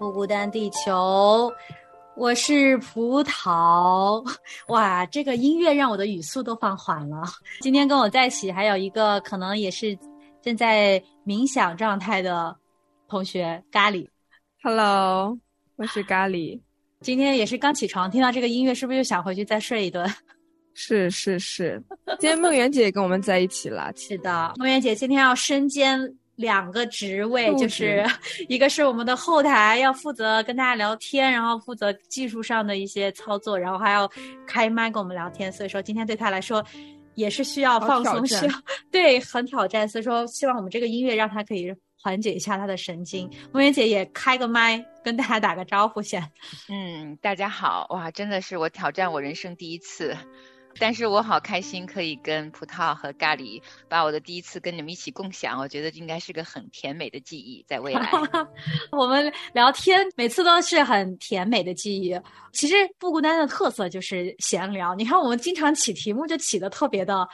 不孤单地球，我是葡萄。哇，这个音乐让我的语速都放缓了。今天跟我在一起还有一个可能也是正在冥想状态的同学咖喱。Hello，我是咖喱。今天也是刚起床，听到这个音乐，是不是又想回去再睡一顿？是是是，今天梦圆姐也跟我们在一起了。是的，梦圆姐今天要身兼两个职位，就是一个是我们的后台要负责跟大家聊天，然后负责技术上的一些操作，然后还要开麦跟我们聊天。所以说今天对他来说也是需要放松，需 要对很挑战。所以说希望我们这个音乐让他可以。缓解一下他的神经，梦圆姐也开个麦跟大家打个招呼先。嗯，大家好，哇，真的是我挑战我人生第一次，但是我好开心可以跟葡萄和咖喱把我的第一次跟你们一起共享，我觉得应该是个很甜美的记忆，在未来。我们聊天每次都是很甜美的记忆。其实不孤单的特色就是闲聊，你看我们经常起题目就起的特别的。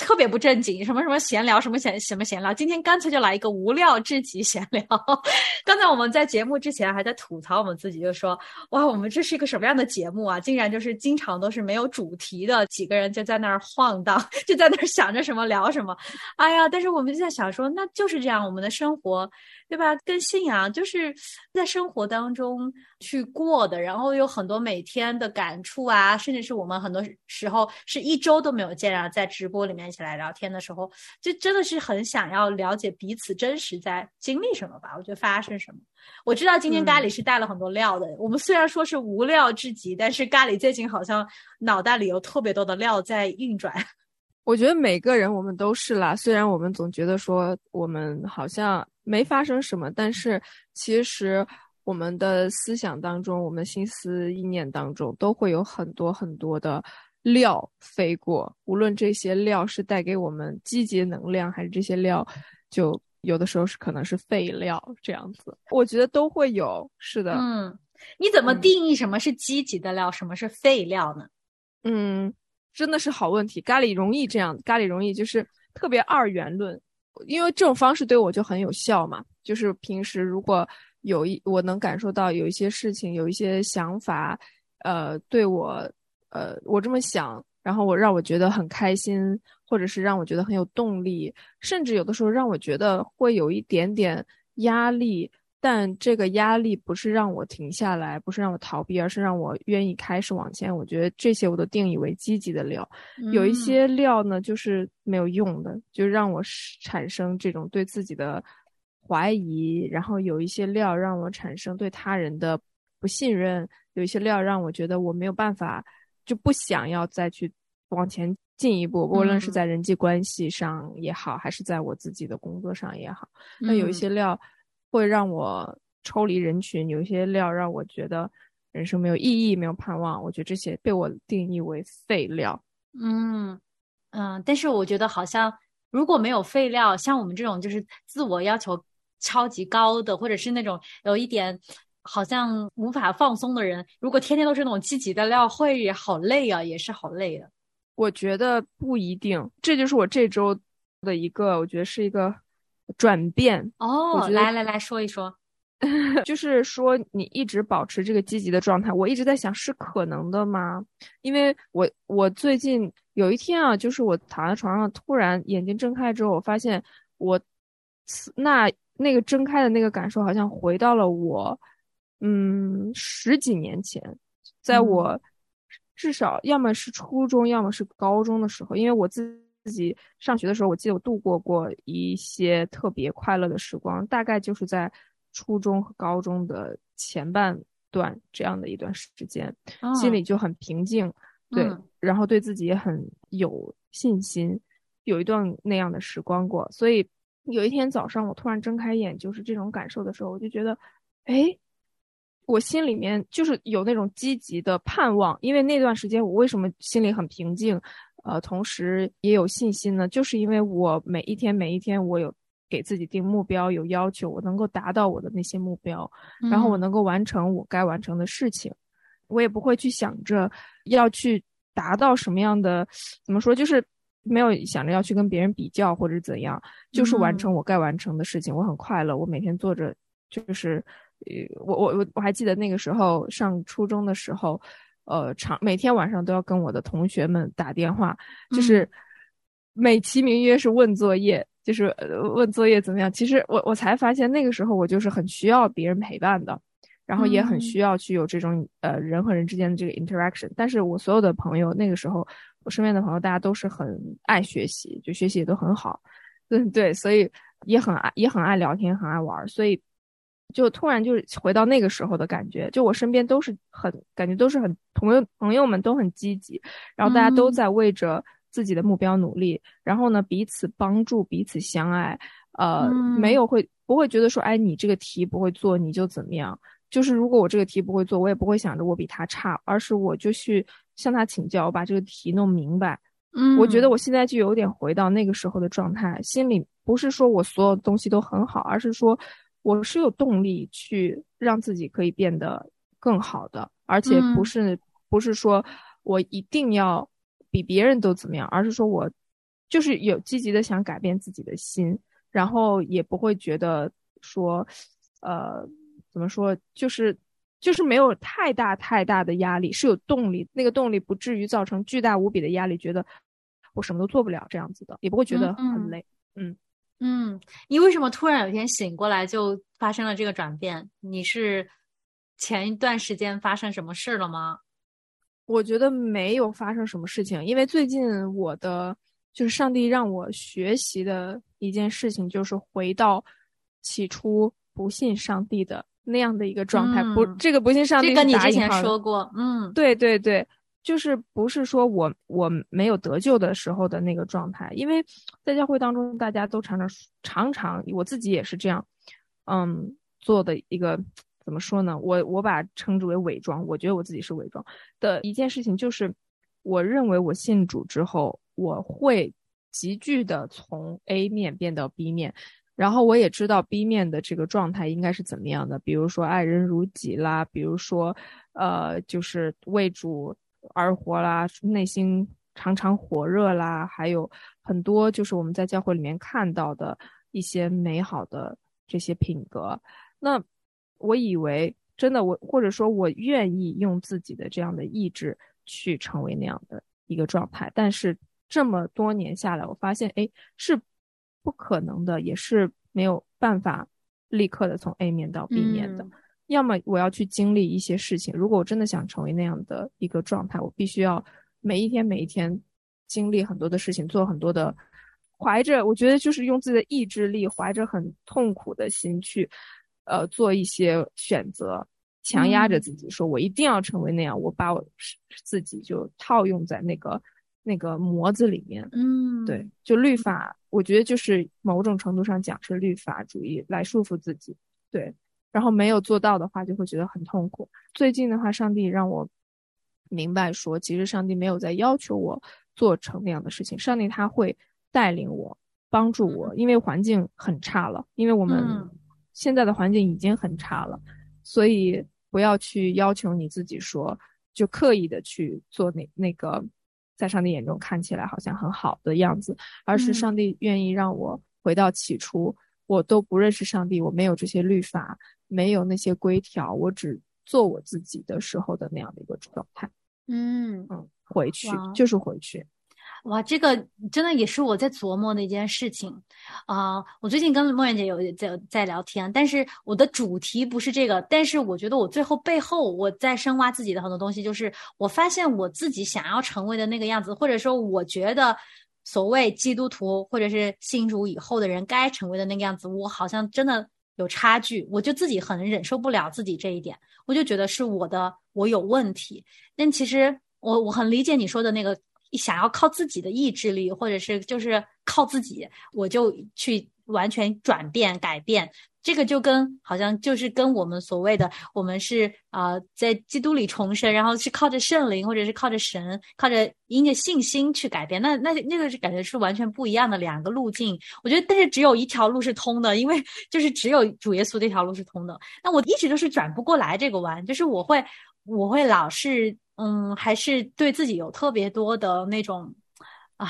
特别不正经，什么什么闲聊，什么闲什么闲聊。今天干脆就来一个无料至极闲聊。刚才我们在节目之前还在吐槽我们自己，就说哇，我们这是一个什么样的节目啊？竟然就是经常都是没有主题的，几个人就在那儿晃荡，就在那儿想着什么聊什么。哎呀，但是我们就在想说，那就是这样，我们的生活。对吧？跟信仰就是在生活当中去过的，然后有很多每天的感触啊，甚至是我们很多时候是一周都没有见，然后在直播里面一起来聊天的时候，就真的是很想要了解彼此真实在经历什么吧？我觉得发生什么？我知道今天咖喱是带了很多料的。我们虽然说是无料至极，但是咖喱最近好像脑袋里有特别多的料在运转。我觉得每个人我们都是啦，虽然我们总觉得说我们好像。没发生什么，但是其实我们的思想当中，我们心思意念当中，都会有很多很多的料飞过。无论这些料是带给我们积极能量，还是这些料，就有的时候是可能是废料这样子。我觉得都会有，是的。嗯，你怎么定义什么是积极的料，什么是废料呢？嗯，真的是好问题。咖喱容易这样，咖喱容易就是特别二元论。因为这种方式对我就很有效嘛，就是平时如果有一我能感受到有一些事情，有一些想法，呃，对我，呃，我这么想，然后我让我觉得很开心，或者是让我觉得很有动力，甚至有的时候让我觉得会有一点点压力。但这个压力不是让我停下来，不是让我逃避，而是让我愿意开始往前。我觉得这些我都定义为积极的料。有一些料呢，就是没有用的，就让我产生这种对自己的怀疑。然后有一些料让我产生对他人的不信任。有一些料让我觉得我没有办法，就不想要再去往前进一步，无论是在人际关系上也好，还是在我自己的工作上也好。那有一些料。会让我抽离人群，有一些料让我觉得人生没有意义、没有盼望。我觉得这些被我定义为废料。嗯嗯，但是我觉得好像如果没有废料，像我们这种就是自我要求超级高的，或者是那种有一点好像无法放松的人，如果天天都是那种积极的料，会好累啊，也是好累的。我觉得不一定，这就是我这周的一个，我觉得是一个。转变哦，来来来说一说，就是说你一直保持这个积极的状态，我一直在想是可能的吗？因为我我最近有一天啊，就是我躺在床上，突然眼睛睁开之后，我发现我那那个睁开的那个感受，好像回到了我嗯十几年前，在我至少要么是初中，要么是高中的时候，因为我自。自己上学的时候，我记得我度过过一些特别快乐的时光，大概就是在初中和高中的前半段这样的一段时间，心里就很平静，对，然后对自己也很有信心，有一段那样的时光过。所以有一天早上，我突然睁开眼，就是这种感受的时候，我就觉得，哎，我心里面就是有那种积极的盼望，因为那段时间我为什么心里很平静？呃，同时也有信心呢，就是因为我每一天每一天，我有给自己定目标，有要求，我能够达到我的那些目标，然后我能够完成我该完成的事情，我也不会去想着要去达到什么样的，怎么说，就是没有想着要去跟别人比较或者怎样，就是完成我该完成的事情，我很快乐。我每天做着，就是，呃，我我我我还记得那个时候上初中的时候，呃，长每天晚上都要跟我的同学们打电话，就是美其名曰是问作业，就是问作业怎么样。其实我我才发现那个时候我就是很需要别人陪伴的。然后也很需要去有这种呃人和人之间的这个 interaction，但是我所有的朋友那个时候，我身边的朋友大家都是很爱学习，就学习也都很好，嗯对，所以也很爱也很爱聊天，很爱玩，所以就突然就是回到那个时候的感觉，就我身边都是很感觉都是很朋友朋友们都很积极，然后大家都在为着自己的目标努力，然后呢彼此帮助彼此相爱，呃没有会不会觉得说哎你这个题不会做你就怎么样。就是如果我这个题不会做，我也不会想着我比他差，而是我就去向他请教，我把这个题弄明白。嗯，我觉得我现在就有点回到那个时候的状态，心里不是说我所有东西都很好，而是说我是有动力去让自己可以变得更好的，而且不是不是说我一定要比别人都怎么样，而是说我就是有积极的想改变自己的心，然后也不会觉得说，呃。怎么说？就是就是没有太大太大的压力，是有动力。那个动力不至于造成巨大无比的压力，觉得我什么都做不了这样子的，也不会觉得很累。嗯嗯，你为什么突然有一天醒过来就发生了这个转变？你是前一段时间发生什么事了吗？我觉得没有发生什么事情，因为最近我的就是上帝让我学习的一件事情，就是回到起初不信上帝的。那样的一个状态，不，这个不信上帝。这个你之前说过，嗯，对对对，就是不是说我我没有得救的时候的那个状态，因为在教会当中，大家都常常常常，我自己也是这样，嗯，做的一个怎么说呢？我我把称之为伪装，我觉得我自己是伪装的一件事情，就是我认为我信主之后，我会急剧的从 A 面变到 B 面。然后我也知道 B 面的这个状态应该是怎么样的，比如说爱人如己啦，比如说，呃，就是为主而活啦，内心常常火热啦，还有很多就是我们在教会里面看到的一些美好的这些品格。那我以为真的我或者说我愿意用自己的这样的意志去成为那样的一个状态，但是这么多年下来，我发现哎是。不可能的，也是没有办法立刻的从 A 面到 B 面的。要么我要去经历一些事情，如果我真的想成为那样的一个状态，我必须要每一天每一天经历很多的事情，做很多的，怀着我觉得就是用自己的意志力，怀着很痛苦的心去，呃，做一些选择，强压着自己，说我一定要成为那样，我把我自己就套用在那个。那个模子里面，嗯，对，就律法，我觉得就是某种程度上讲是律法主义来束缚自己，对，然后没有做到的话，就会觉得很痛苦。最近的话，上帝让我明白说，其实上帝没有在要求我做成那样的事情，上帝他会带领我，帮助我，因为环境很差了，因为我们现在的环境已经很差了，所以不要去要求你自己说，就刻意的去做那那个。在上帝眼中看起来好像很好的样子，而是上帝愿意让我回到起初，我都不认识上帝，我没有这些律法，没有那些规条，我只做我自己的时候的那样的一个状态。嗯嗯，回去就是回去。哇，这个真的也是我在琢磨的一件事情啊！我最近跟莫言姐有在在聊天，但是我的主题不是这个，但是我觉得我最后背后我在深挖自己的很多东西，就是我发现我自己想要成为的那个样子，或者说我觉得所谓基督徒或者是信主以后的人该成为的那个样子，我好像真的有差距，我就自己很忍受不了自己这一点，我就觉得是我的我有问题。但其实我我很理解你说的那个。想要靠自己的意志力，或者是就是靠自己，我就去完全转变改变。这个就跟好像就是跟我们所谓的我们是啊在基督里重生，然后是靠着圣灵，或者是靠着神，靠着因着信心去改变。那那那个是感觉是完全不一样的两个路径。我觉得，但是只有一条路是通的，因为就是只有主耶稣这条路是通的。那我一直都是转不过来这个弯，就是我会我会老是。嗯，还是对自己有特别多的那种啊，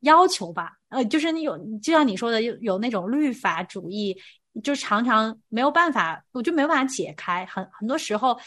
要求吧，呃，就是你有，就像你说的，有有那种律法主义，就常常没有办法，我就没有办法解开。很很多时候，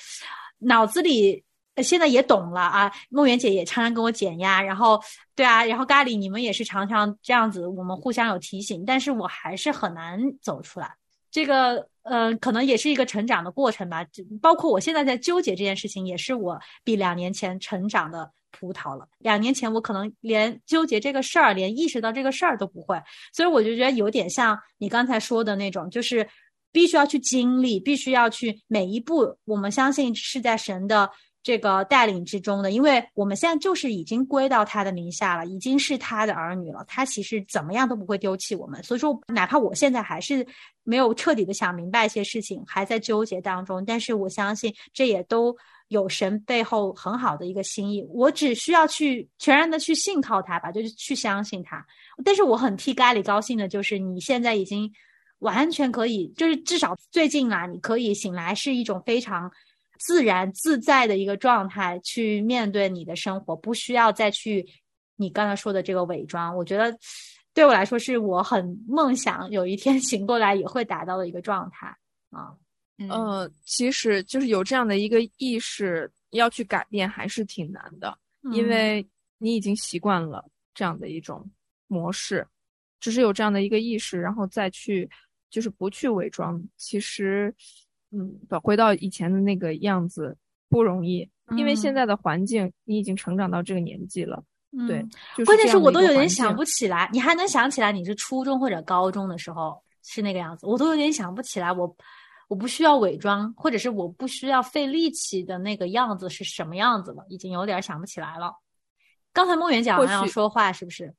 脑子里现在也懂了啊。梦圆姐也常常跟我减压，然后对啊，然后咖喱你们也是常常这样子，我们互相有提醒，但是我还是很难走出来。这个，嗯，可能也是一个成长的过程吧。包括我现在在纠结这件事情，也是我比两年前成长的。葡萄了。两年前，我可能连纠结这个事儿，连意识到这个事儿都不会，所以我就觉得有点像你刚才说的那种，就是必须要去经历，必须要去每一步。我们相信是在神的这个带领之中的，因为我们现在就是已经归到他的名下了，已经是他的儿女了。他其实怎么样都不会丢弃我们。所以说，哪怕我现在还是没有彻底的想明白一些事情，还在纠结当中，但是我相信这也都。有神背后很好的一个心意，我只需要去全然的去信靠他吧，就是去相信他。但是我很替咖喱高兴的，就是你现在已经完全可以，就是至少最近啦，你可以醒来是一种非常自然自在的一个状态去面对你的生活，不需要再去你刚才说的这个伪装。我觉得对我来说，是我很梦想有一天 醒过来也会达到的一个状态啊。呃，其实就是有这样的一个意识，要去改变还是挺难的，因为你已经习惯了这样的一种模式，只是有这样的一个意识，然后再去就是不去伪装，其实，嗯，回到以前的那个样子不容易，因为现在的环境你已经成长到这个年纪了，对，关键是我都有点想不起来，你还能想起来你是初中或者高中的时候是那个样子，我都有点想不起来我。我不需要伪装，或者是我不需要费力气的那个样子是什么样子了，已经有点想不起来了。刚才梦圆讲要说话是不是？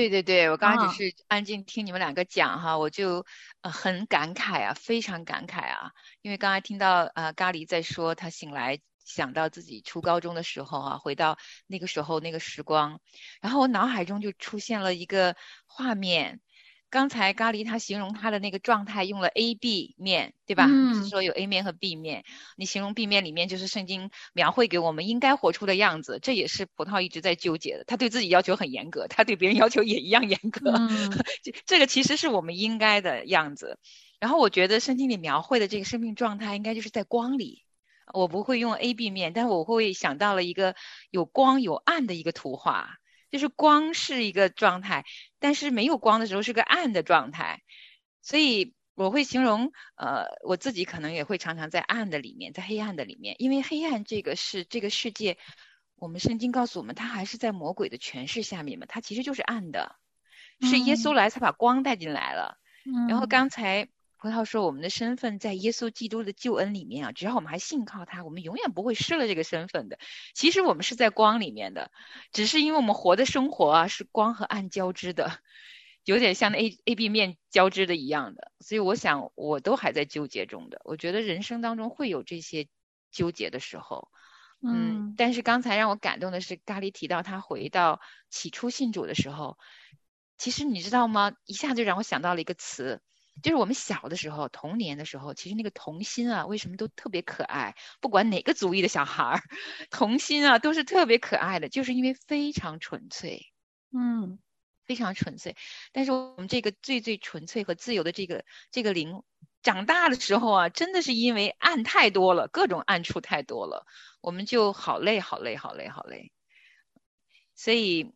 对对对，我刚刚只是安静听你们两个讲哈，我就很感慨啊，非常感慨啊，因为刚才听到呃咖喱在说他醒来想到自己初高中的时候啊，回到那个时候那个时光，然后我脑海中就出现了一个画面。刚才咖喱他形容他的那个状态用了 A B 面，对吧？是说有 A 面和 B 面。你形容 B 面里面就是圣经描绘给我们应该活出的样子，这也是葡萄一直在纠结的。他对自己要求很严格，他对别人要求也一样严格。这这个其实是我们应该的样子。然后我觉得圣经里描绘的这个生命状态应该就是在光里。我不会用 A B 面，但是我会想到了一个有光有暗的一个图画。就是光是一个状态，但是没有光的时候是个暗的状态，所以我会形容，呃，我自己可能也会常常在暗的里面，在黑暗的里面，因为黑暗这个是这个世界，我们圣经告诉我们，它还是在魔鬼的权势下面嘛，它其实就是暗的，是耶稣来才把光带进来了，然后刚才。葡萄说：“我们的身份在耶稣基督的救恩里面啊，只要我们还信靠他，我们永远不会失了这个身份的。其实我们是在光里面的，只是因为我们活的生活啊是光和暗交织的，有点像 A A B 面交织的一样的。所以我想，我都还在纠结中的。我觉得人生当中会有这些纠结的时候，嗯。但是刚才让我感动的是，咖喱提到他回到起初信主的时候，其实你知道吗？一下就让我想到了一个词。”就是我们小的时候，童年的时候，其实那个童心啊，为什么都特别可爱？不管哪个族裔的小孩儿，童心啊都是特别可爱的，就是因为非常纯粹，嗯，非常纯粹。但是我们这个最最纯粹和自由的这个这个灵，长大的时候啊，真的是因为暗太多了，各种暗处太多了，我们就好累，好累，好累，好累。所以。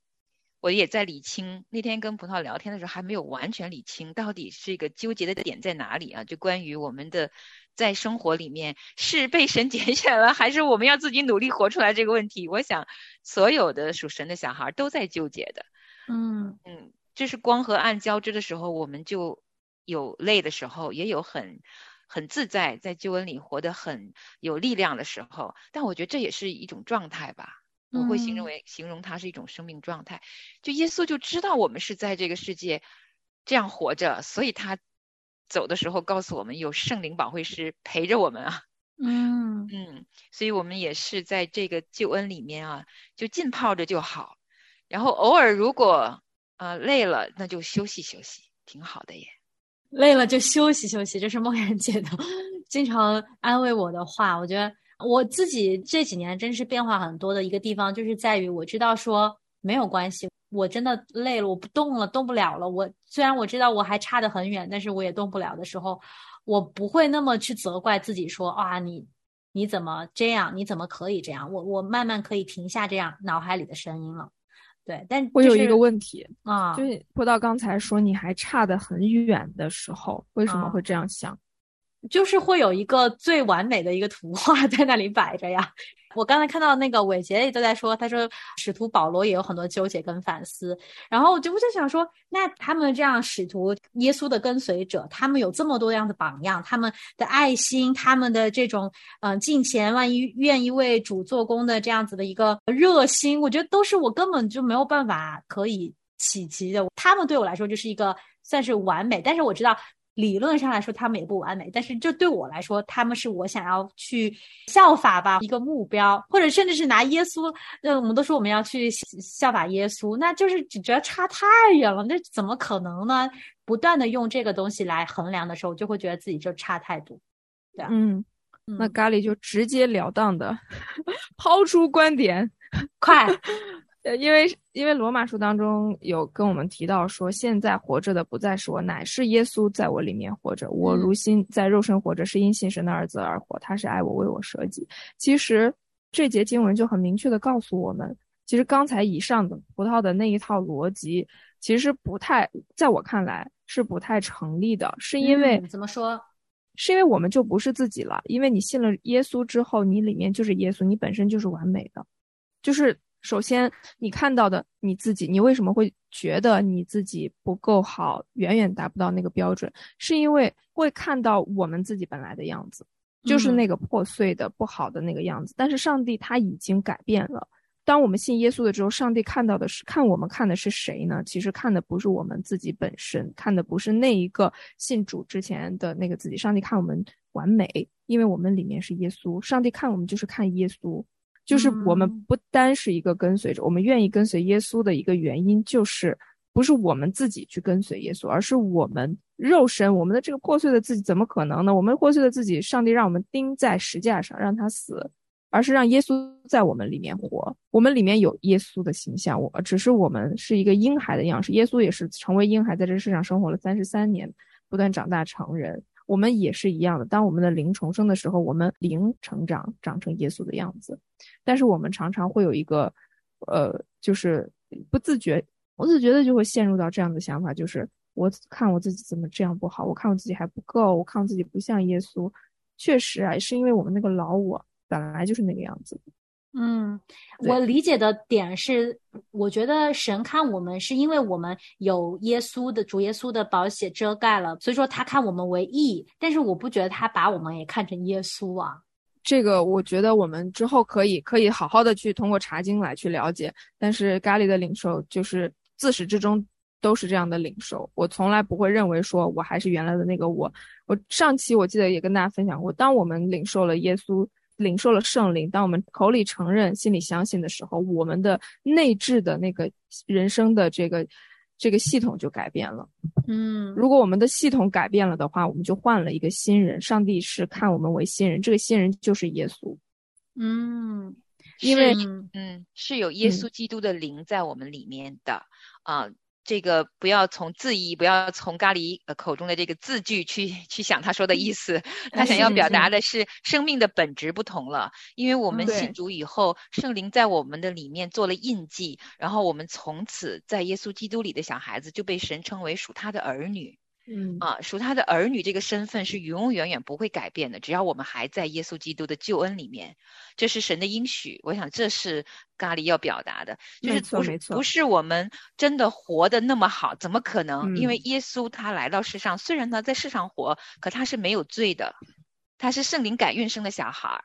我也在理清，那天跟葡萄聊天的时候还没有完全理清，到底是一个纠结的点在哪里啊？就关于我们的在生活里面是被神拣选了，还是我们要自己努力活出来这个问题？我想所有的属神的小孩都在纠结的。嗯嗯，这是光和暗交织的时候，我们就有累的时候，也有很很自在，在救恩里活得很有力量的时候。但我觉得这也是一种状态吧。我会形容为形容它是一种生命状态，就耶稣就知道我们是在这个世界这样活着，所以他走的时候告诉我们有圣灵保惠师陪着我们啊。嗯嗯，所以我们也是在这个救恩里面啊，就浸泡着就好，然后偶尔如果呃累了，那就休息休息，挺好的耶。累了就休息休息，这是梦然姐的 经常安慰我的话，我觉得。我自己这几年真是变化很多的一个地方，就是在于我知道说没有关系，我真的累了，我不动了，动不了了。我虽然我知道我还差得很远，但是我也动不了的时候，我不会那么去责怪自己说啊，你你怎么这样？你怎么可以这样？我我慢慢可以停下这样脑海里的声音了。对，但我有一个问题啊，就是说到刚才说你还差得很远的时候，为什么会这样想？就是会有一个最完美的一个图画 在那里摆着呀。我刚才看到那个伟杰也都在说，他说使徒保罗也有很多纠结跟反思。然后我就我就想说，那他们这样使徒耶稣的跟随者，他们有这么多样的榜样，他们的爱心，他们的这种嗯敬虔，万一愿意为主做工的这样子的一个热心，我觉得都是我根本就没有办法可以企及的。他们对我来说就是一个算是完美，但是我知道。理论上来说，他们也不完美，但是这对我来说，他们是我想要去效法吧一个目标，或者甚至是拿耶稣，呃，我们都说我们要去效法耶稣，那就是只觉得差太远了，那怎么可能呢？不断的用这个东西来衡量的时候，就会觉得自己就差太多，对嗯，那咖喱就直截了当的 抛出观点，快。呃，因为因为罗马书当中有跟我们提到说，现在活着的不再是我，乃是耶稣在我里面活着。我如今在肉身活着，是因信神的儿子而活。他是爱我，为我舍己。其实这节经文就很明确的告诉我们，其实刚才以上的葡萄的那一套逻辑，其实不太，在我看来是不太成立的。是因为怎么说？是因为我们就不是自己了。因为你信了耶稣之后，你里面就是耶稣，你本身就是完美的，就是。首先，你看到的你自己，你为什么会觉得你自己不够好，远远达不到那个标准？是因为会看到我们自己本来的样子，就是那个破碎的、不好的那个样子。但是上帝他已经改变了。当我们信耶稣的时候，上帝看到的是看我们看的是谁呢？其实看的不是我们自己本身，看的不是那一个信主之前的那个自己。上帝看我们完美，因为我们里面是耶稣。上帝看我们就是看耶稣。就是我们不单是一个跟随者，我们愿意跟随耶稣的一个原因，就是不是我们自己去跟随耶稣，而是我们肉身，我们的这个破碎的自己怎么可能呢？我们破碎的自己，上帝让我们钉在石架上，让他死，而是让耶稣在我们里面活。我们里面有耶稣的形象，我只是我们是一个婴孩的样式。耶稣也是成为婴孩，在这世上生活了三十三年，不断长大成人。我们也是一样的，当我们的灵重生的时候，我们灵成长，长成耶稣的样子。但是我们常常会有一个，呃，就是不自觉、不自觉的就会陷入到这样的想法，就是我看我自己怎么这样不好，我看我自己还不够，我看我自己不像耶稣。确实啊，是因为我们那个老我本来就是那个样子。嗯，我理解的点是，我觉得神看我们是因为我们有耶稣的主耶稣的宝血遮盖了，所以说他看我们为义。但是我不觉得他把我们也看成耶稣啊。这个我觉得我们之后可以可以好好的去通过查经来去了解。但是咖喱的领受就是自始至终都是这样的领受，我从来不会认为说我还是原来的那个我。我上期我记得也跟大家分享过，当我们领受了耶稣。领受了圣灵，当我们口里承认、心里相信的时候，我们的内置的那个人生的这个这个系统就改变了。嗯，如果我们的系统改变了的话，我们就换了一个新人。上帝是看我们为新人，这个新人就是耶稣。嗯，因为嗯是有耶稣基督的灵在我们里面的啊。这个不要从字义，不要从咖喱口中的这个字句去去想他说的意思。他想要表达的是生命的本质不同了，因为我们信主以后，圣灵在我们的里面做了印记，然后我们从此在耶稣基督里的小孩子就被神称为属他的儿女。嗯啊，属他的儿女这个身份是永永远远不会改变的，只要我们还在耶稣基督的救恩里面，这是神的应许。我想这是咖喱要表达的，就是不是不是我们真的活得那么好，怎么可能？因为耶稣他来到世上，虽然他在世上活，可他是没有罪的，他是圣灵改运生的小孩儿。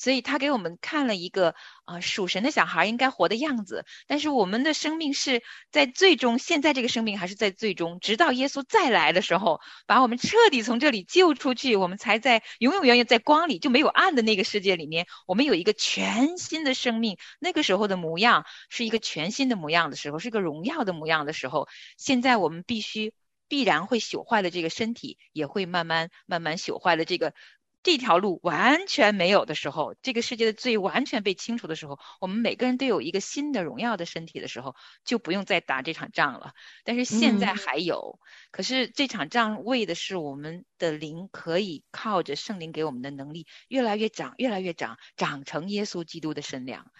所以他给我们看了一个啊属神的小孩应该活的样子，但是我们的生命是在最终，现在这个生命还是在最终，直到耶稣再来的时候，把我们彻底从这里救出去，我们才在永永远远在光里就没有暗的那个世界里面，我们有一个全新的生命。那个时候的模样是一个全新的模样的时候，是一个荣耀的模样的时候。现在我们必须必然会朽坏的这个身体，也会慢慢慢慢朽坏的这个。这条路完全没有的时候，这个世界的罪完全被清除的时候，我们每个人都有一个新的荣耀的身体的时候，就不用再打这场仗了。但是现在还有，可是这场仗为的是我们的灵可以靠着圣灵给我们的能力越来越长，越来越长，长成耶稣基督的身量。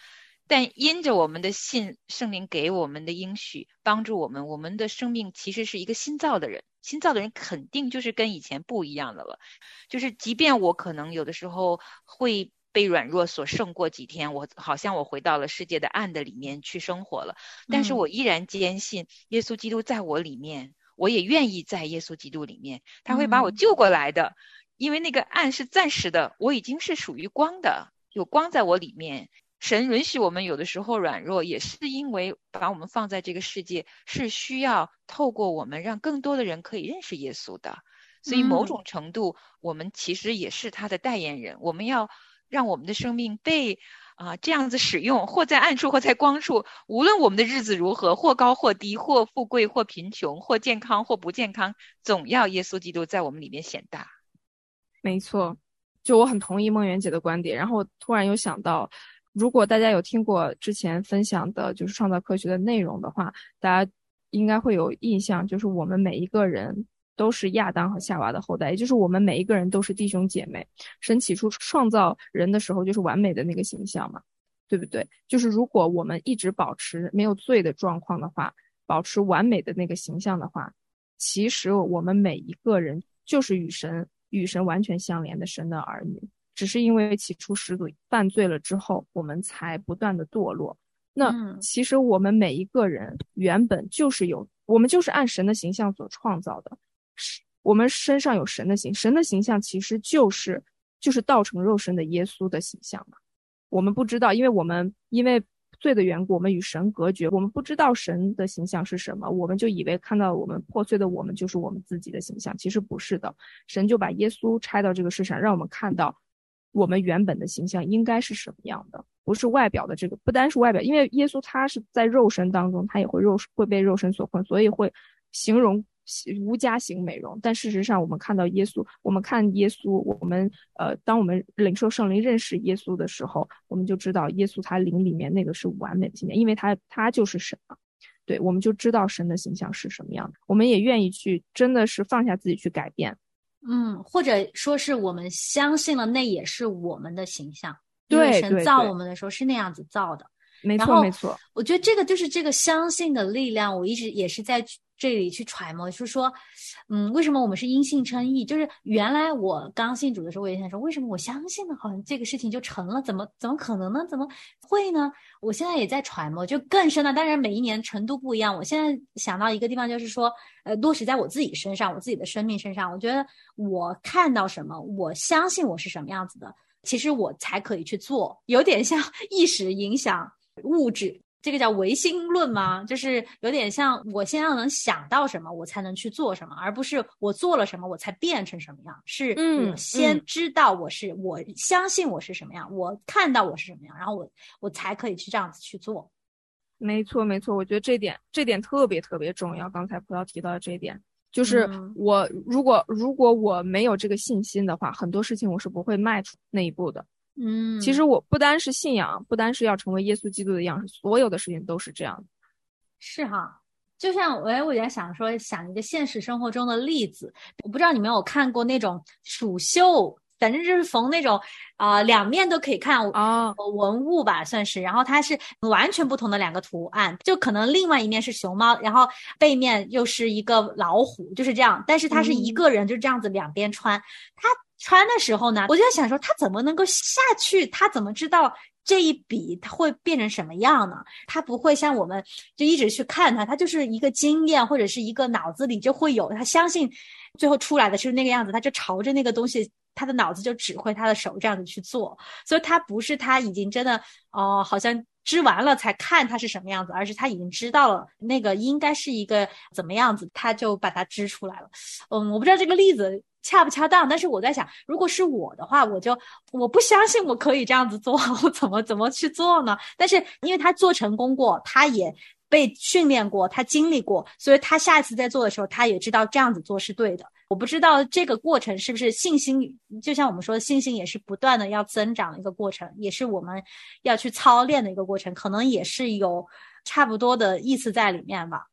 但因着我们的信，圣灵给我们的应许，帮助我们，我们的生命其实是一个新造的人。新造的人肯定就是跟以前不一样的了，就是即便我可能有的时候会被软弱所胜过几天，我好像我回到了世界的暗的里面去生活了，但是我依然坚信耶稣基督在我里面，我也愿意在耶稣基督里面，他会把我救过来的，因为那个暗是暂时的，我已经是属于光的，有光在我里面。神允许我们有的时候软弱，也是因为把我们放在这个世界，是需要透过我们让更多的人可以认识耶稣的。所以某种程度，我们其实也是他的代言人。我们要让我们的生命被啊这样子使用，或在暗处，或在光处，无论我们的日子如何，或高或低，或富贵或贫穷，或健康或不健康，总要耶稣基督在我们里面显大。没错，就我很同意梦圆姐的观点。然后突然又想到。如果大家有听过之前分享的，就是创造科学的内容的话，大家应该会有印象，就是我们每一个人都是亚当和夏娃的后代，也就是我们每一个人都是弟兄姐妹。神起初创造人的时候就是完美的那个形象嘛，对不对？就是如果我们一直保持没有罪的状况的话，保持完美的那个形象的话，其实我们每一个人就是与神与神完全相连的神的儿女。只是因为起初始祖犯罪了之后，我们才不断的堕落。那其实我们每一个人原本就是有，我们就是按神的形象所创造的，是我们身上有神的形，神的形象其实就是就是道成肉身的耶稣的形象嘛。我们不知道，因为我们因为罪的缘故，我们与神隔绝，我们不知道神的形象是什么，我们就以为看到我们破碎的我们就是我们自己的形象，其实不是的。神就把耶稣拆到这个世上，让我们看到。我们原本的形象应该是什么样的？不是外表的这个，不单是外表，因为耶稣他是在肉身当中，他也会肉会被肉身所困，所以会形容无家型美容。但事实上，我们看到耶稣，我们看耶稣，我们呃，当我们领受圣灵、认识耶稣的时候，我们就知道耶稣他灵里面那个是完美的形象，因为他他就是神啊。对，我们就知道神的形象是什么样的，我们也愿意去，真的是放下自己去改变。嗯，或者说是我们相信了，那也是我们的形象。对，神造我们的时候是那样子造的。没错，没错。我觉得这个就是这个相信的力量。我一直也是在这里去揣摩，就是说，嗯，为什么我们是因信称义？就是原来我刚信主的时候，我也想说，为什么我相信了，好像这个事情就成了？怎么怎么可能呢？怎么会呢？我现在也在揣摩，就更深了。当然，每一年程度不一样。我现在想到一个地方，就是说，呃，落实在我自己身上，我自己的生命身上。我觉得我看到什么，我相信我是什么样子的，其实我才可以去做。有点像 意识影响。物质，这个叫唯心论吗？就是有点像我先要能想到什么，我才能去做什么，而不是我做了什么，我才变成什么样。是我先知道我是，我相信我是什么样，我看到我是什么样，然后我我才可以去这样子去做。没错，没错，我觉得这点这点特别特别重要。刚才葡萄提到的这一点，就是我如果如果我没有这个信心的话，很多事情我是不会迈出那一步的。嗯，其实我不单是信仰，不单是要成为耶稣基督的样式，所有的事情都是这样。是哈，就像我我在想说，想一个现实生活中的例子，我不知道你们有看过那种蜀绣，反正就是缝那种啊，两面都可以看啊文物吧，算是。然后它是完全不同的两个图案，就可能另外一面是熊猫，然后背面又是一个老虎，就是这样。但是它是一个人就这样子两边穿，他。穿的时候呢，我就在想说，他怎么能够下去？他怎么知道这一笔他会变成什么样呢？他不会像我们就一直去看他，他就是一个经验或者是一个脑子里就会有，他相信最后出来的是那个样子，他就朝着那个东西，他的脑子就指挥他的手这样子去做。所以他不是他已经真的哦，好像织完了才看它是什么样子，而是他已经知道了那个应该是一个怎么样子，他就把它织出来了。嗯，我不知道这个例子。恰不恰当？但是我在想，如果是我的话，我就我不相信我可以这样子做，我怎么怎么去做呢？但是因为他做成功过，他也被训练过，他经历过，所以他下一次在做的时候，他也知道这样子做是对的。我不知道这个过程是不是信心，就像我们说，信心也是不断的要增长的一个过程，也是我们要去操练的一个过程，可能也是有差不多的意思在里面吧。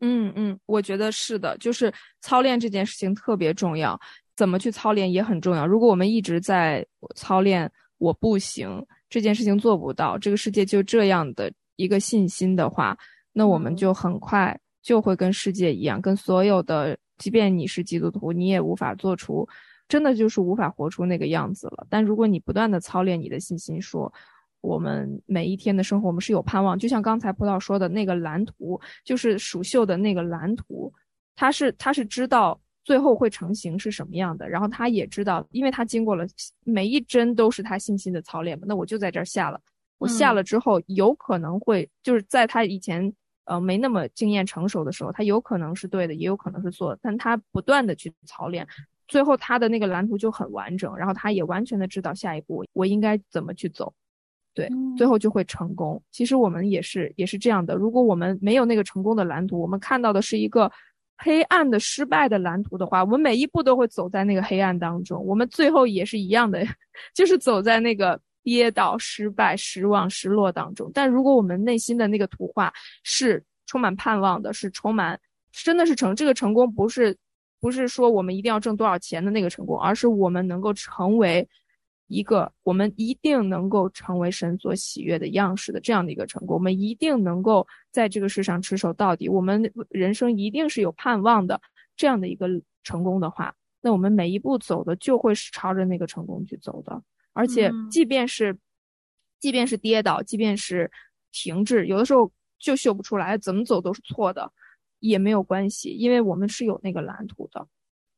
嗯嗯，我觉得是的，就是操练这件事情特别重要，怎么去操练也很重要。如果我们一直在操练我不行这件事情做不到，这个世界就这样的一个信心的话，那我们就很快就会跟世界一样，跟所有的，即便你是基督徒，你也无法做出，真的就是无法活出那个样子了。但如果你不断的操练你的信心，说。我们每一天的生活，我们是有盼望。就像刚才葡萄说的那个蓝图，就是蜀绣的那个蓝图，他是他是知道最后会成型是什么样的，然后他也知道，因为他经过了每一针都是他信心的操练嘛。那我就在这儿下了，我下了之后，有可能会就是在他以前呃没那么经验成熟的时候，他有可能是对的，也有可能是错的，但他不断的去操练，最后他的那个蓝图就很完整，然后他也完全的知道下一步我应该怎么去走。对，最后就会成功。其实我们也是也是这样的。如果我们没有那个成功的蓝图，我们看到的是一个黑暗的失败的蓝图的话，我们每一步都会走在那个黑暗当中。我们最后也是一样的，就是走在那个跌倒、失败、失望、失落当中。但如果我们内心的那个图画是充满盼望的，是充满真的是成这个成功不是不是说我们一定要挣多少钱的那个成功，而是我们能够成为。一个我们一定能够成为神所喜悦的样式的这样的一个成功，我们一定能够在这个世上持守到底，我们人生一定是有盼望的这样的一个成功的话，那我们每一步走的就会是朝着那个成功去走的。而且，即便是，即便是跌倒，即便是停滞，有的时候就秀不出来，怎么走都是错的，也没有关系，因为我们是有那个蓝图的。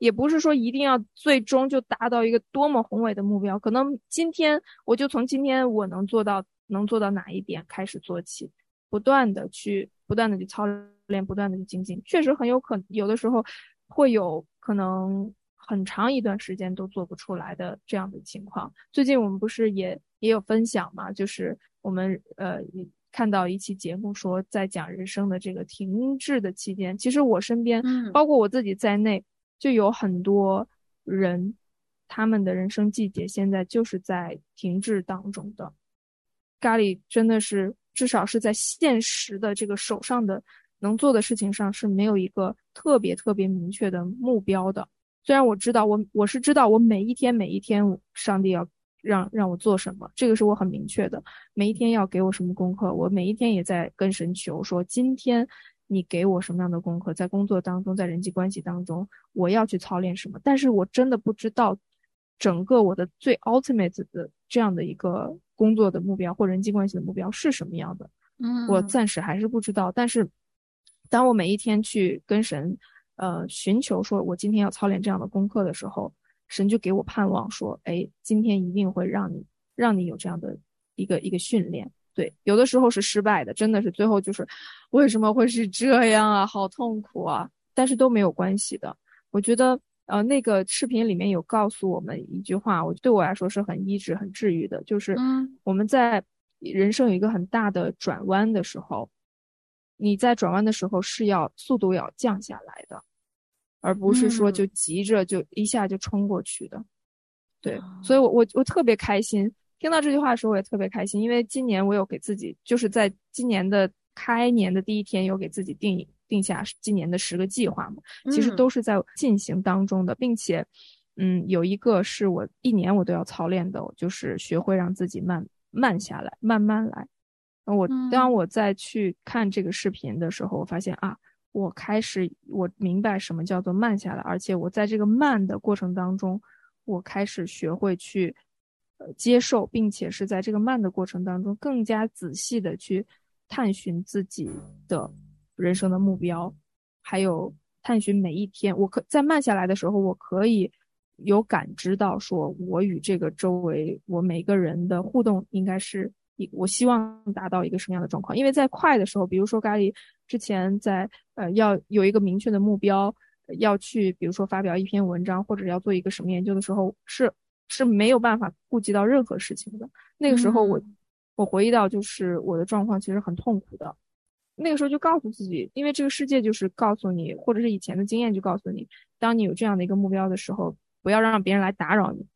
也不是说一定要最终就达到一个多么宏伟的目标，可能今天我就从今天我能做到能做到哪一点开始做起，不断的去不断的去操练，不断的去精进，确实很有可有的时候会有可能很长一段时间都做不出来的这样的情况。最近我们不是也也有分享嘛，就是我们呃看到一期节目说在讲人生的这个停滞的期间，其实我身边包括我自己在内。就有很多人，他们的人生季节现在就是在停滞当中的。咖喱真的是，至少是在现实的这个手上的能做的事情上是没有一个特别特别明确的目标的。虽然我知道，我我是知道，我每一天每一天，上帝要让让我做什么，这个是我很明确的。每一天要给我什么功课，我每一天也在跟神求说，今天。你给我什么样的功课，在工作当中，在人际关系当中，我要去操练什么？但是我真的不知道，整个我的最 ultimate 的这样的一个工作的目标或人际关系的目标是什么样的？嗯，我暂时还是不知道。但是，当我每一天去跟神，呃，寻求说我今天要操练这样的功课的时候，神就给我盼望说，哎，今天一定会让你，让你有这样的一个一个训练。对，有的时候是失败的，真的是最后就是为什么会是这样啊？好痛苦啊！但是都没有关系的。我觉得，呃，那个视频里面有告诉我们一句话，我对我来说是很医治、很治愈的，就是我们在人生有一个很大的转弯的时候，你在转弯的时候是要速度要降下来的，而不是说就急着就一下就冲过去的。对，所以我我我特别开心。听到这句话的时候，我也特别开心，因为今年我有给自己，就是在今年的开年的第一天，有给自己定定下今年的十个计划嘛。其实都是在进行当中的，并且，嗯，有一个是我一年我都要操练的，就是学会让自己慢慢下来，慢慢来。我当我再去看这个视频的时候，我发现啊，我开始我明白什么叫做慢下来，而且我在这个慢的过程当中，我开始学会去。接受，并且是在这个慢的过程当中，更加仔细的去探寻自己的人生的目标，还有探寻每一天。我可在慢下来的时候，我可以有感知到，说我与这个周围我每个人的互动应该是一，我希望达到一个什么样的状况？因为在快的时候，比如说咖喱之前在呃要有一个明确的目标，要去比如说发表一篇文章或者要做一个什么研究的时候是。是没有办法顾及到任何事情的。那个时候，我我回忆到，就是我的状况其实很痛苦的。那个时候就告诉自己，因为这个世界就是告诉你，或者是以前的经验就告诉你，当你有这样的一个目标的时候，不要让别人来打扰你。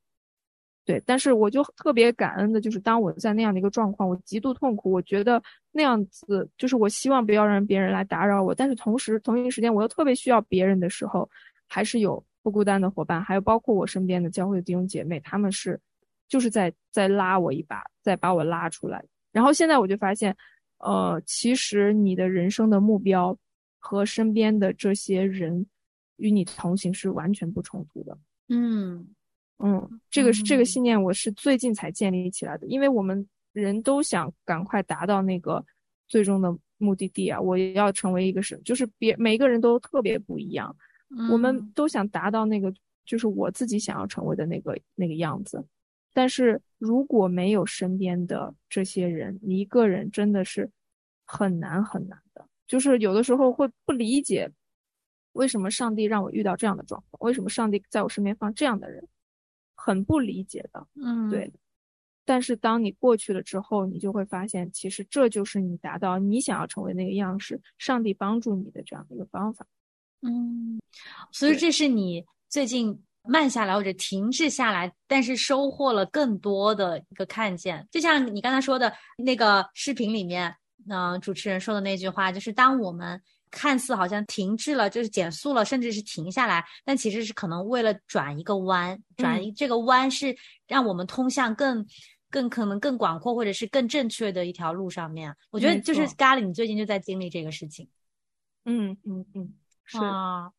对，但是我就特别感恩的，就是当我在那样的一个状况，我极度痛苦，我觉得那样子就是我希望不要让别人来打扰我，但是同时同一时间我又特别需要别人的时候，还是有不孤单的伙伴，还有包括我身边的教会的弟兄姐妹，他们是就是在在拉我一把，再把我拉出来。然后现在我就发现，呃，其实你的人生的目标和身边的这些人与你同行是完全不冲突的。嗯。嗯，这个是这个信念，我是最近才建立起来的。因为我们人都想赶快达到那个最终的目的地啊！我要成为一个什，就是别每个人都特别不一样，我们都想达到那个，就是我自己想要成为的那个那个样子。但是如果没有身边的这些人，你一个人真的是很难很难的。就是有的时候会不理解，为什么上帝让我遇到这样的状况？为什么上帝在我身边放这样的人？很不理解的，嗯，对。但是当你过去了之后，你就会发现，其实这就是你达到你想要成为那个样式，上帝帮助你的这样的一个方法。嗯，所以这是你最近慢下来或者停滞下来，但是收获了更多的一个看见。就像你刚才说的那个视频里面，嗯，主持人说的那句话，就是当我们。看似好像停滞了，就是减速了，甚至是停下来，但其实是可能为了转一个弯，转一这个弯是让我们通向更、更可能更广阔或者是更正确的一条路上面。我觉得就是咖喱，你最近就在经历这个事情。嗯嗯嗯，是啊，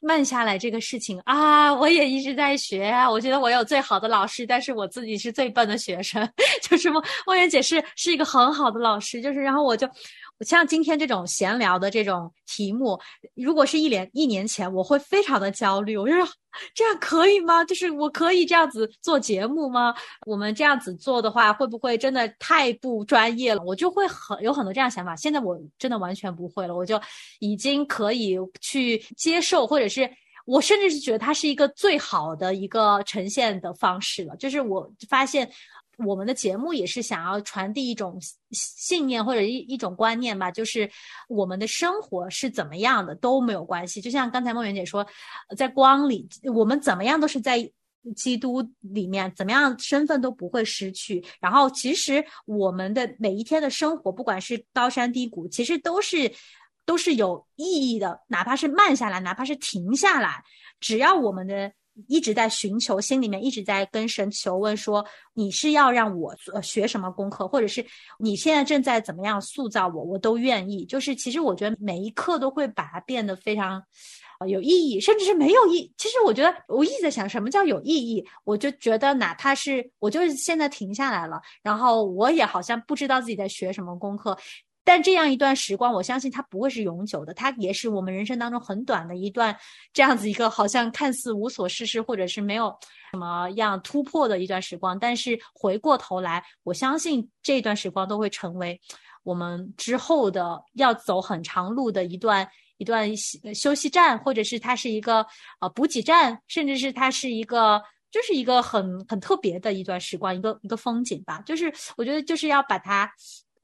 慢下来这个事情啊，我也一直在学啊。我觉得我有最好的老师，但是我自己是最笨的学生。就是梦梦圆姐是是一个很好的老师，就是然后我就。像今天这种闲聊的这种题目，如果是一年一年前，我会非常的焦虑。我就说这样可以吗？就是我可以这样子做节目吗？我们这样子做的话，会不会真的太不专业了？我就会很有很多这样想法。现在我真的完全不会了，我就已经可以去接受，或者是我甚至是觉得它是一个最好的一个呈现的方式了。就是我发现。我们的节目也是想要传递一种信念或者一一种观念吧，就是我们的生活是怎么样的都没有关系。就像刚才梦圆姐说，在光里，我们怎么样都是在基督里面，怎么样身份都不会失去。然后，其实我们的每一天的生活，不管是高山低谷，其实都是都是有意义的。哪怕是慢下来，哪怕是停下来，只要我们的。一直在寻求，心里面一直在跟神求问，说你是要让我学什么功课，或者是你现在正在怎么样塑造我，我都愿意。就是其实我觉得每一刻都会把它变得非常有意义，甚至是没有意。其实我觉得我一直在想，什么叫有意义？我就觉得哪怕是我就是现在停下来了，然后我也好像不知道自己在学什么功课。但这样一段时光，我相信它不会是永久的，它也是我们人生当中很短的一段，这样子一个好像看似无所事事，或者是没有什么样突破的一段时光。但是回过头来，我相信这段时光都会成为我们之后的要走很长路的一段一段休息站，或者是它是一个呃补给站，甚至是它是一个就是一个很很特别的一段时光，一个一个风景吧。就是我觉得就是要把它。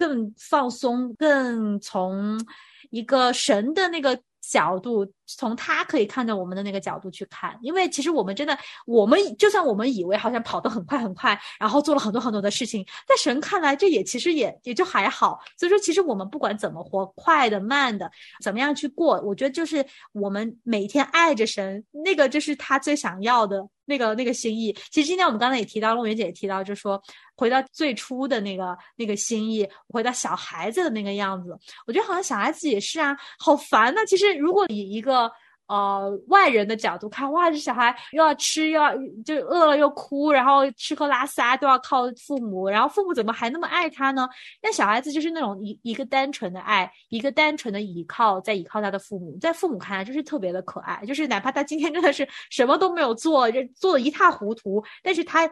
更放松，更从一个神的那个角度，从他可以看到我们的那个角度去看。因为其实我们真的，我们就算我们以为好像跑得很快很快，然后做了很多很多的事情，在神看来，这也其实也也就还好。所以说，其实我们不管怎么活，快的慢的，怎么样去过，我觉得就是我们每天爱着神，那个就是他最想要的。那个那个心意，其实今天我们刚才也提到，露云姐也提到，就说回到最初的那个那个心意，回到小孩子的那个样子，我觉得好像小孩子也是啊，好烦呐。其实如果以一个。呃，外人的角度看，哇，这小孩又要吃，又要就饿了又哭，然后吃喝拉撒都要靠父母，然后父母怎么还那么爱他呢？那小孩子就是那种一一个单纯的爱，一个单纯的依靠，在依靠他的父母，在父母看来就是特别的可爱，就是哪怕他今天真的是什么都没有做，就做的一塌糊涂，但是他。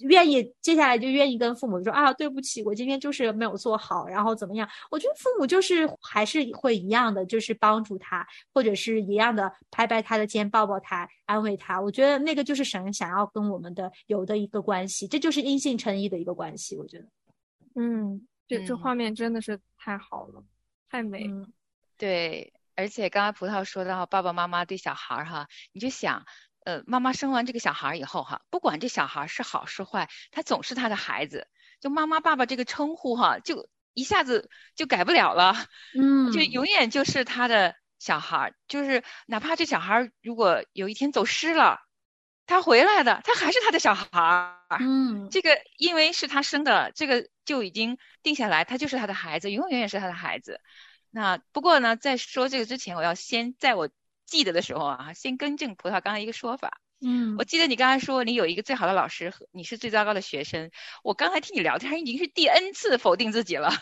愿意接下来就愿意跟父母说啊，对不起，我今天就是没有做好，然后怎么样？我觉得父母就是还是会一样的，就是帮助他，或者是一样的拍拍他的肩，抱抱他，安慰他。我觉得那个就是神想要跟我们的有的一个关系，这就是因信称义的一个关系。我觉得，嗯，这这画面真的是太好了。太美。嗯对，而且刚才葡萄说到爸爸妈妈对小孩儿哈，你就想，呃，妈妈生完这个小孩以后哈，不管这小孩是好是坏，他总是他的孩子，就妈妈爸爸这个称呼哈，就一下子就改不了了，嗯，就永远就是他的小孩，就是哪怕这小孩如果有一天走失了，他回来的，他还是他的小孩。嗯这个因为是他生的，这个就已经定下来，他就是他的孩子，永永远远是他的孩子。那不过呢，在说这个之前，我要先在我记得的时候啊，先更正葡萄刚才一个说法。嗯我记得你刚才说你有一个最好的老师，和你是最糟糕的学生。我刚才听你聊天已经是第 N 次否定自己了。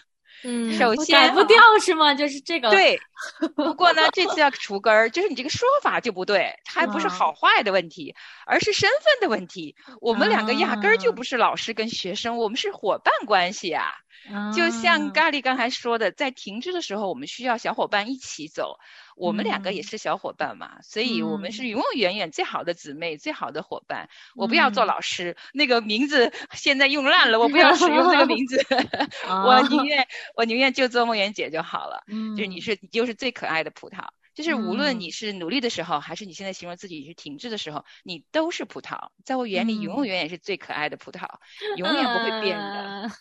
嗯，首先改不掉是吗？就是这个，对，不过呢，这次要除根儿，就是你这个说法就不对，还不是啊好坏的问题，而是身份的问题。我们两个压根儿就啊不是老师跟学生，我们是伙伴关系啊。就像啊咖喱刚才说的，在停滞的时候，我们需要小伙伴一起走。我们两个也嗯是小伙伴嘛，所以我们嗯是永永远远最好的姊妹、最好的伙伴。我不要做嗯老师，那个名字现在用烂了，我不要使用这个名字，我啊宁 愿我宁愿就做梦圆姐就好了。嗯，就是你是你就是最可爱的葡萄，就是无论嗯你是努力的时候，还是你现在形容自己是停滞的时候，你都是葡萄，在我眼里永远也是最可爱的葡萄，永远不会变的。呃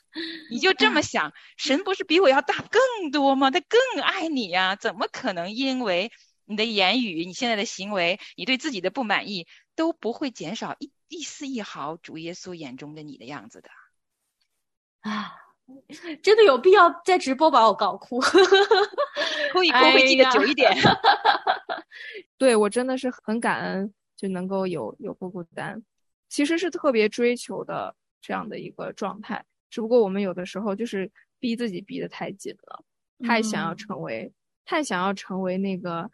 你就这么想，神不是比我要大更多吗？他更爱你呀、怎么可能因为你的言语、你现在的行为、你对自己的不满意，都不会减少一一丝一毫主耶稣眼中的你的样子的？啊，真的有必要在直播把我搞哭？哭一哭会记得久一点。对我真的是很感恩，就能够有有不孤单，其实是特别追求的这样的一个状态。只不过我们有的时候就是逼自己逼得太紧了，太想要嗯成为，太想要成为那个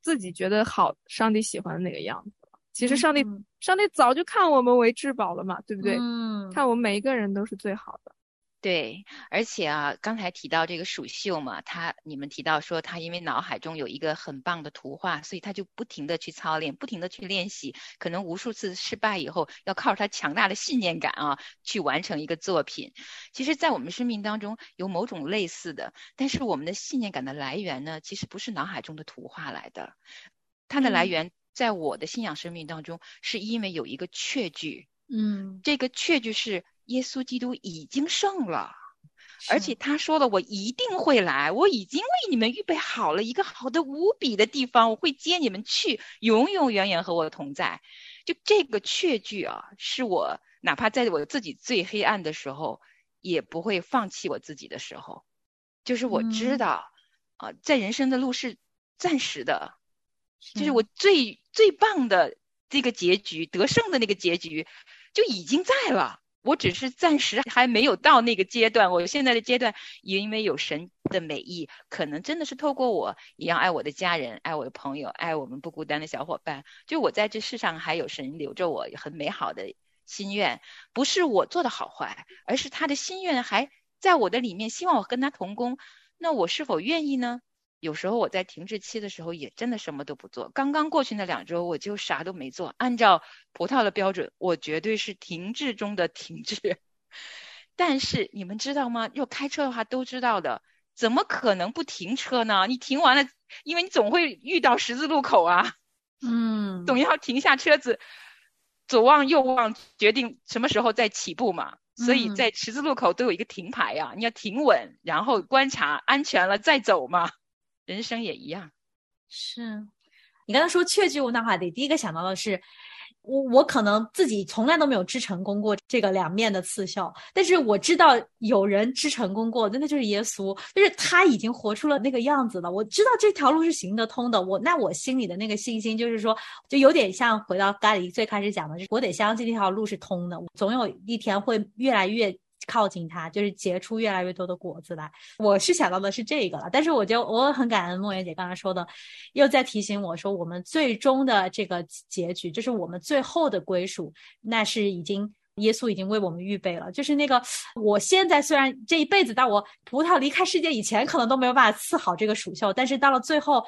自己觉得好、上帝喜欢的那个样子了。其实上帝，嗯上帝早就看我们为至宝了嘛，对不对？嗯，看我们每一个人都是最好的。对，而且啊，刚才提到这个蜀绣嘛，他你们提到说他因为脑海中有一个很棒的图画，所以他就不停的去操练，不停的去练习，可能无数次失败以后，要靠他强大的信念感啊，去完成一个作品。其实，在我们生命当中有某种类似的，但是我们的信念感的来源呢，其实不是脑海中的图画来的，它的来嗯。源在我的信仰生命当中，是因为有一个确据，嗯，这个确据是耶稣基督已经胜了。而且他说了，我一定会来，我已经为你们预备好了一个好的无比的地方，我会接你们去，永永远远和我同在。就这个确据啊，是我哪怕在我自己最黑暗的时候，也不会放弃我自己的时候。就是我知嗯道，啊、在人生的路是暂时的，就是是我最最棒的这个结局，得胜的那个结局就已经在了。我只是暂时还没有到那个阶段，我现在的阶段，也因为有神的美意，可能真的是透过我一样爱我的家人，爱我的朋友，爱我们不孤单的小伙伴。就我在这世上还有神留着我很美好的心愿，不是我做的好坏，而是他的心愿还在我的里面，希望我跟他同工。那我是否愿意呢？有时候我在停滞期的时候，也真的什么都不做。刚刚过去那两周，我就啥都没做。按照葡萄的标准，我绝对是停滞中的停滞。但是你们知道吗？要开车的话都知道的，怎么可能不停车呢？你停完了，因为你总会遇到十字路口啊，嗯，总要停下车子，左望右望，决定什么时候再起步嘛。所以嗯在十字路口都有一个停牌呀、你要停稳，然后观察安全了再走嘛。人生也一样。是你刚才说确据，我脑海里第一个想到的是，我我可能自己从来都没有织成功过这个两面的刺绣，但是我知道有人织成功过，那就是耶稣，就是他已经活出了那个样子了。我知道这条路是行得通的，我那我心里的那个信心就是说，就有点像回到咖喱最开始讲的，就是我得相信这条路是通的，总有一天会越来越。靠近它，就是结出越来越多的果子来。我是想到的是这个了，但是我就我很感恩梦圆姐刚才说的，又在提醒我说，我们最终的这个结局，就是我们最后的归属，那是已经耶稣已经为我们预备了。就是那个，我现在虽然这一辈子到我葡萄离开世界以前，可能都没有办法伺好这个蜀绣，但是到了最后。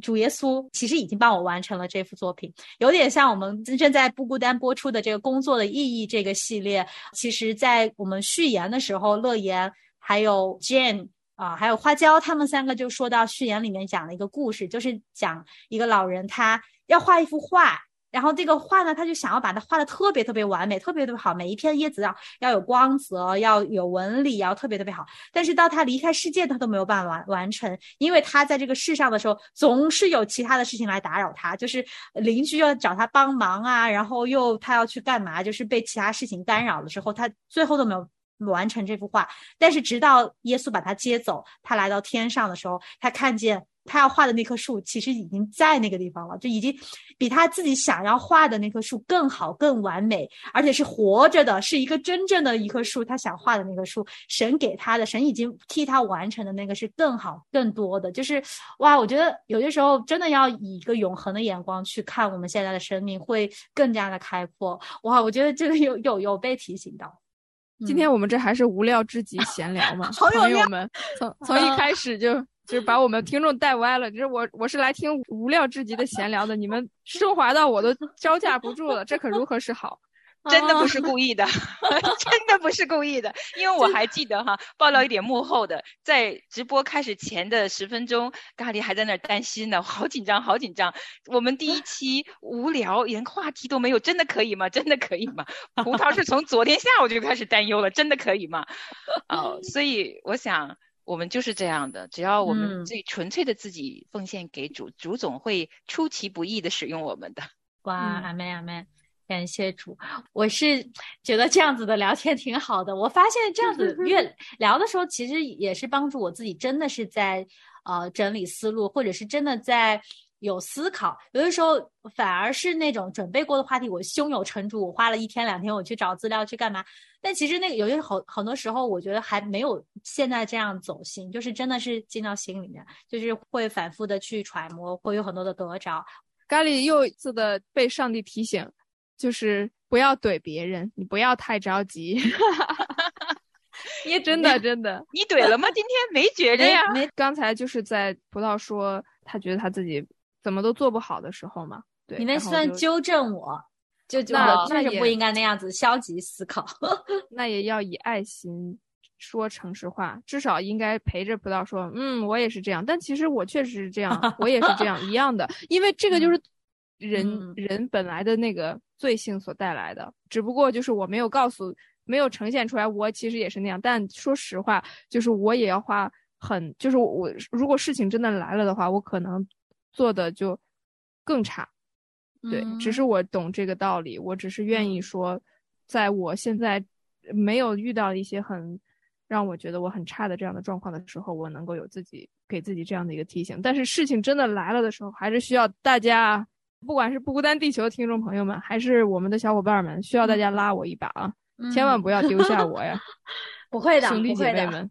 主耶稣其实已经帮我完成了这幅作品，有点像我们正在不孤单播出的这个工作的意义这个系列。其实，在我们序言的时候，乐言还有 Jane 啊，还有花椒，他们三个就说到序言里面讲了一个故事，就是讲一个老人他要画一幅画。然后这个画呢，他就想要把它画的特别特别完美，特别特别好，每一片叶子要要有光泽，要有纹理，要特别特别好。但是到他离开世界，他都没有办法完完成，因为他在这个世上的时候，总是有其他的事情来打扰他，就是邻居要找他帮忙啊，然后又他要去干嘛，就是被其他事情干扰的时候，他最后都没有完成这幅画。但是直到耶稣把他接走，他来到天上的时候，他看见。他要画的那棵树其实已经在那个地方了，就已经比他自己想要画的那棵树更好、更完美，而且是活着的，是一个真正的一棵树。他想画的那棵树，神给他的，神已经替他完成的那个是更好、更多的。就是哇，我觉得有些时候真的要以一个永恒的眼光去看我们现在的生命，会更加的开阔。哇，我觉得这个有有有被提醒到。今天我们这还是无聊至极闲聊嘛，朋友们，从从一开始就。就是把我们听众带歪了，就是我我是来听无料至极的闲聊的，你们升华到我都招架不住了，这可如何是好？真的不是故意的，真的不是故意的，因为我还记得哈，爆料一点幕后的，在直播开始前的十分钟，咖喱还在那儿担心呢，好紧张，好紧张。我们第一期无聊，连话题都没有，真的可以吗？真的可以吗？葡萄是从昨天下午就开始担忧了，真的可以吗？哦，所以我想。我们就是这样的，只要我们最纯粹的自己奉献给主，主总会出其不意的使用我们的。哇，阿门阿门，感谢主！我是觉得这样子的聊天挺好的。我发现这样子越 聊的时候，其实也是帮助我自己，真的是在呃整理思路，或者是真的在。有思考，有的时候反而是那种准备过的话题，我胸有成竹，我花了一天两天，我去找资料去干嘛？但其实那个有些好很多时候，我觉得还没有现在这样走心，就是真的是进到心里面，就是会反复的去揣摩，会有很多的得着。咖喱又一次的被上帝提醒，就是不要怼别人，你不要太着急。你真的真的，你怼了吗？今天没觉着呀。没刚才就是在葡萄说他觉得他自己。怎么都做不好的时候嘛，对，你那算纠正我，就那那是不应该那样子消极思考，那也要以爱心说诚实话，至少应该陪着葡萄说，嗯，我也是这样，但其实我确实是这样，我也是这样 一样的，因为这个就是人人本来的那个罪性所带来的，只不过就是我没有告诉，没有呈现出来，我其实也是那样，但说实话，就是我也要花很，就是我如果事情真的来了的话，我可能。做的就更差，对，只是我懂这个道理，我只是愿意说，在我现在没有遇到一些很让我觉得我很差的这样的状况的时候，我能够有自己给自己这样的一个提醒。但是事情真的来了的时候，还是需要大家，不管是不孤单地球的听众朋友们，还是我们的小伙伴们，需要大家拉我一把啊！千万不要丢下 我呀！不会的，兄弟姐妹们，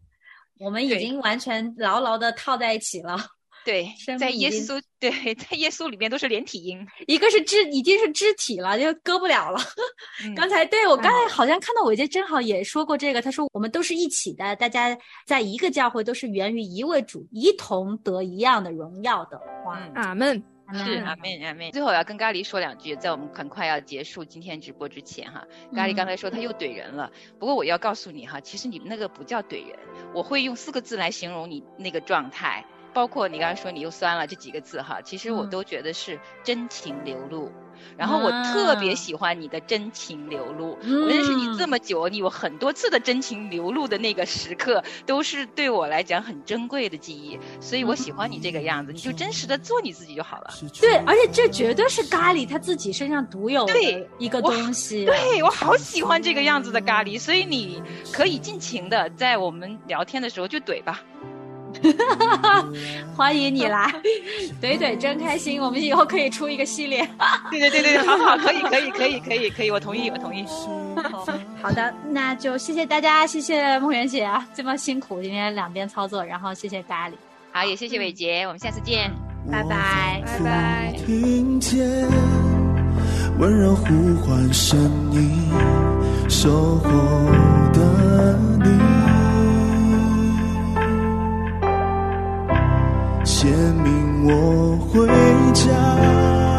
我们已经完全牢牢的套在一起了。对，在耶稣对，在耶稣里面都是连体婴，一个是肢已经是肢体了，就割不了了。刚才对我刚才好像看到伟杰正好也说过这个，他说我们都是一起的，大家在一个教会都是源于一位主，一同得一样的荣耀的。哇，阿门，是阿门阿门。最后要跟咖喱说两句，在我们很快要结束今天直播之前哈，咖喱刚才说他又怼人了，不过我要告诉你哈，其实你们那个不叫怼人，我会用四个字来形容你那个状态。包括你刚才说你又酸了这几个字哈，其实我都觉得是真情流露。然后我特别喜欢你的真情流露。我认识你这么久，你有很多次的真情流露的那个时刻，都是对我来讲很珍贵的记忆。所以我喜欢你这个样子，你就真实的做你自己就好了。对，而且这绝对是咖喱他自己身上独有的一个东西。对我好喜欢这个样子的咖喱，所以你可以尽情的在我们聊天的时候就怼吧。欢迎你来，怼怼真开心。我们以后可以出一个系列。对对对对，好好，可以可以可以可以可以，我同意我同意。好的，那就谢谢大家，谢谢梦圆姐啊，这么辛苦，今天两边操作，然后谢谢咖喱，好也谢谢伟杰，我们下次见，拜拜拜拜。听见温柔呼唤声音，守候的你。写明我回家。